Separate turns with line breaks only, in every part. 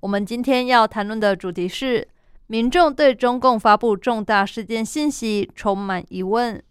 我们今天要谈论的主题是：民众对中共发布重大事件信息充满疑问。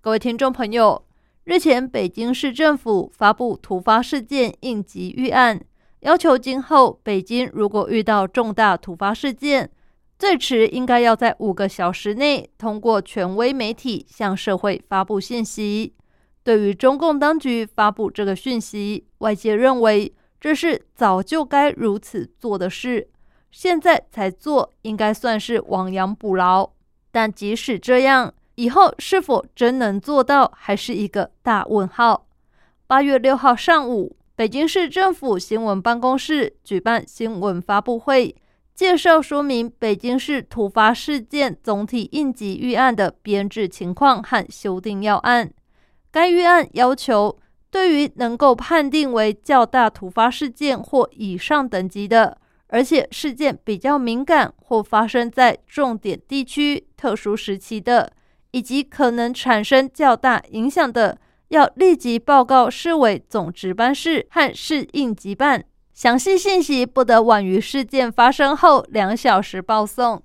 各位听众朋友，日前北京市政府发布突发事件应急预案，要求今后北京如果遇到重大突发事件，最迟应该要在五个小时内通过权威媒体向社会发布信息。对于中共当局发布这个讯息，外界认为这是早就该如此做的事，现在才做应该算是亡羊补牢。但即使这样，以后是否真能做到，还是一个大问号。八月六号上午，北京市政府新闻办公室举办新闻发布会，介绍说明北京市突发事件总体应急预案的编制情况和修订要案。该预案要求，对于能够判定为较大突发事件或以上等级的，而且事件比较敏感或发生在重点地区、特殊时期的，以及可能产生较大影响的，要立即报告市委总值班室和市应急办，详细信息不得晚于事件发生后两小时报送。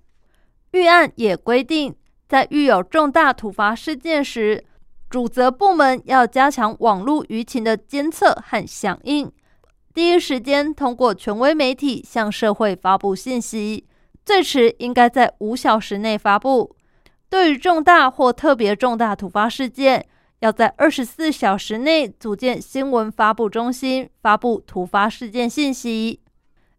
预案也规定，在遇有重大突发事件时，主责部门要加强网络舆情的监测和响应，第一时间通过权威媒体向社会发布信息，最迟应该在五小时内发布。对于重大或特别重大突发事件，要在二十四小时内组建新闻发布中心，发布突发事件信息。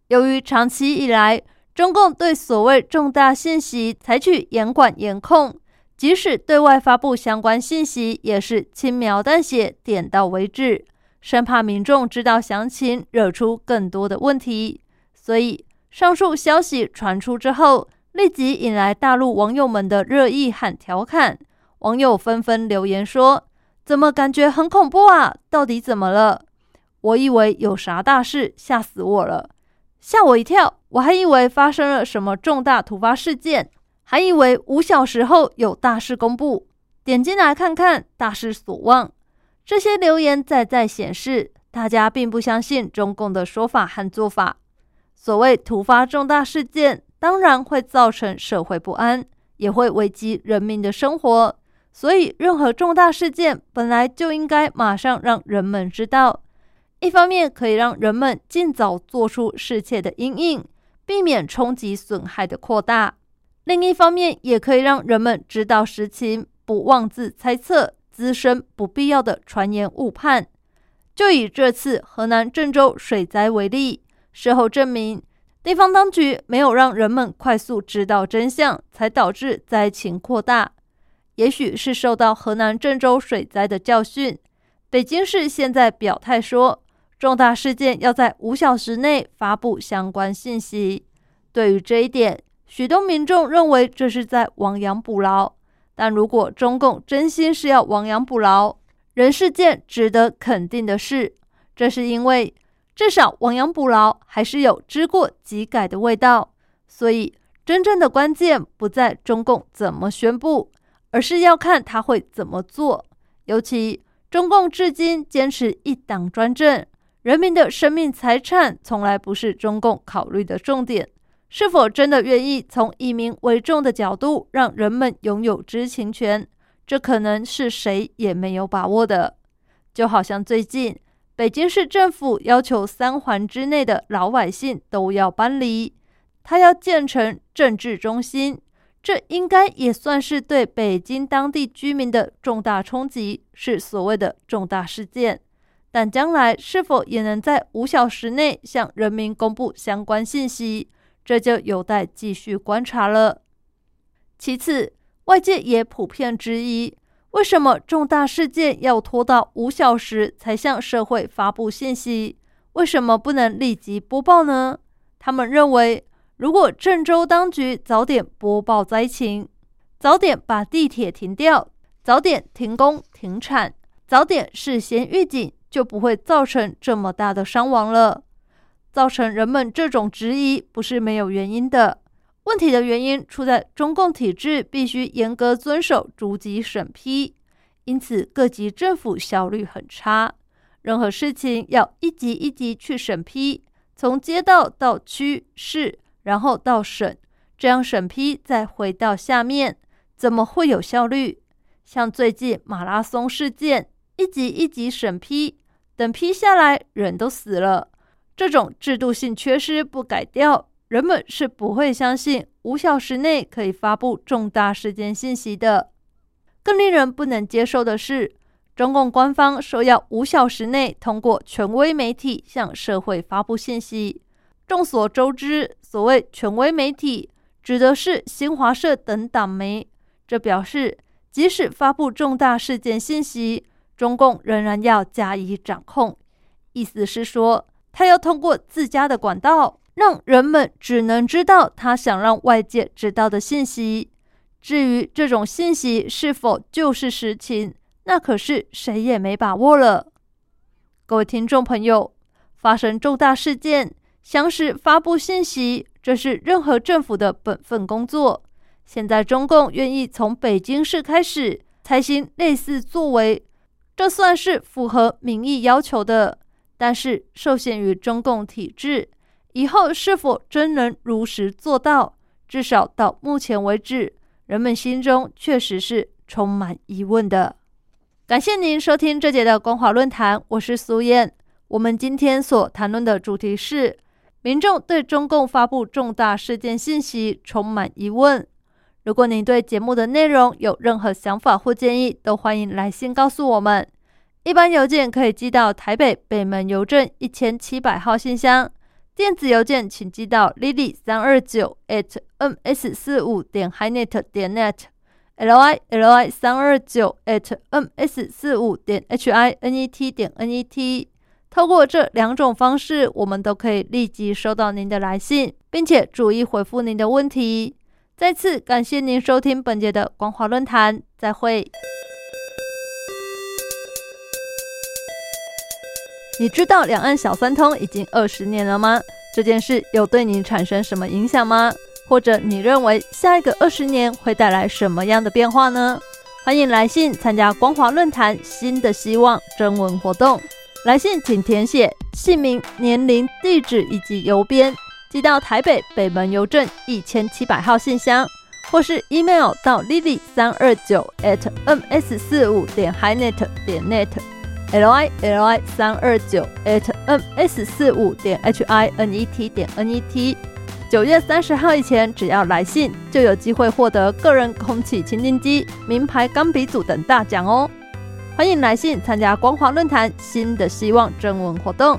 由于长期以来，中共对所谓重大信息采取严管严控。即使对外发布相关信息，也是轻描淡写、点到为止，生怕民众知道详情，惹出更多的问题。所以，上述消息传出之后，立即引来大陆网友们的热议和调侃。网友纷纷留言说：“怎么感觉很恐怖啊？到底怎么了？我以为有啥大事，吓死我了，吓我一跳！我还以为发生了什么重大突发事件。”还以为五小时后有大事公布，点进来看看，大失所望。这些留言再再显示，大家并不相信中共的说法和做法。所谓突发重大事件，当然会造成社会不安，也会危及人民的生活。所以，任何重大事件本来就应该马上让人们知道，一方面可以让人们尽早做出适切的应应，避免冲击损害的扩大。另一方面，也可以让人们知道实情，不妄自猜测，滋生不必要的传言误判。就以这次河南郑州水灾为例，事后证明，地方当局没有让人们快速知道真相，才导致灾情扩大。也许是受到河南郑州水灾的教训，北京市现在表态说，重大事件要在五小时内发布相关信息。对于这一点，许多民众认为这是在亡羊补牢，但如果中共真心是要亡羊补牢，人世间值得肯定的是，这是因为至少亡羊补牢还是有知过即改的味道。所以，真正的关键不在中共怎么宣布，而是要看他会怎么做。尤其中共至今坚持一党专政，人民的生命财产从来不是中共考虑的重点。是否真的愿意从以民为重的角度让人们拥有知情权？这可能是谁也没有把握的。就好像最近北京市政府要求三环之内的老百姓都要搬离，他要建成政治中心，这应该也算是对北京当地居民的重大冲击，是所谓的重大事件。但将来是否也能在五小时内向人民公布相关信息？这就有待继续观察了。其次，外界也普遍质疑，为什么重大事件要拖到五小时才向社会发布信息？为什么不能立即播报呢？他们认为，如果郑州当局早点播报灾情，早点把地铁停掉，早点停工停产，早点事先预警，就不会造成这么大的伤亡了。造成人们这种质疑，不是没有原因的。问题的原因出在中共体制必须严格遵守逐级审批，因此各级政府效率很差。任何事情要一级一级去审批，从街道到区市，然后到省，这样审批再回到下面，怎么会有效率？像最近马拉松事件，一级一级审批，等批下来人都死了，这种制度性缺失不改掉。人们是不会相信五小时内可以发布重大事件信息的。更令人不能接受的是，中共官方说要五小时内通过权威媒体向社会发布信息。众所周知，所谓权威媒体指的是新华社等党媒。这表示，即使发布重大事件信息，中共仍然要加以掌控。意思是说，他要通过自家的管道。让人们只能知道他想让外界知道的信息。至于这种信息是否就是实情，那可是谁也没把握了。各位听众朋友，发生重大事件，详实发布信息，这是任何政府的本分工作。现在中共愿意从北京市开始采行类似作为，这算是符合民意要求的，但是受限于中共体制。以后是否真能如实做到？至少到目前为止，人们心中确实是充满疑问的。感谢您收听这节的光华论坛，我是苏燕。我们今天所谈论的主题是：民众对中共发布重大事件信息充满疑问。如果您对节目的内容有任何想法或建议，都欢迎来信告诉我们。一般邮件可以寄到台北北门邮政一千七百号信箱。电子邮件请寄到 lily 三二九 at ms 四五点 hinet 点 net，l i l i 三二九 at ms 四五点 h i n e t 点 n e t。透过这两种方式，我们都可以立即收到您的来信，并且逐一回复您的问题。再次感谢您收听本节的光华论坛，再会。你知道两岸小三通已经二十年了吗？这件事有对你产生什么影响吗？或者你认为下一个二十年会带来什么样的变化呢？欢迎来信参加光华论坛新的希望征文活动。来信请填写姓名、年龄、地址以及邮编，寄到台北北门邮政一千七百号信箱，或是 email 到 lily 三二九 at ms 四五点 hinet 点 net。L i l i 三二九 at m s 四五点 h i n e t 点 n e t，九月三十号以前，只要来信，就有机会获得个人空气清新机、名牌钢笔组等大奖哦！欢迎来信参加光华论坛新的希望征文活动。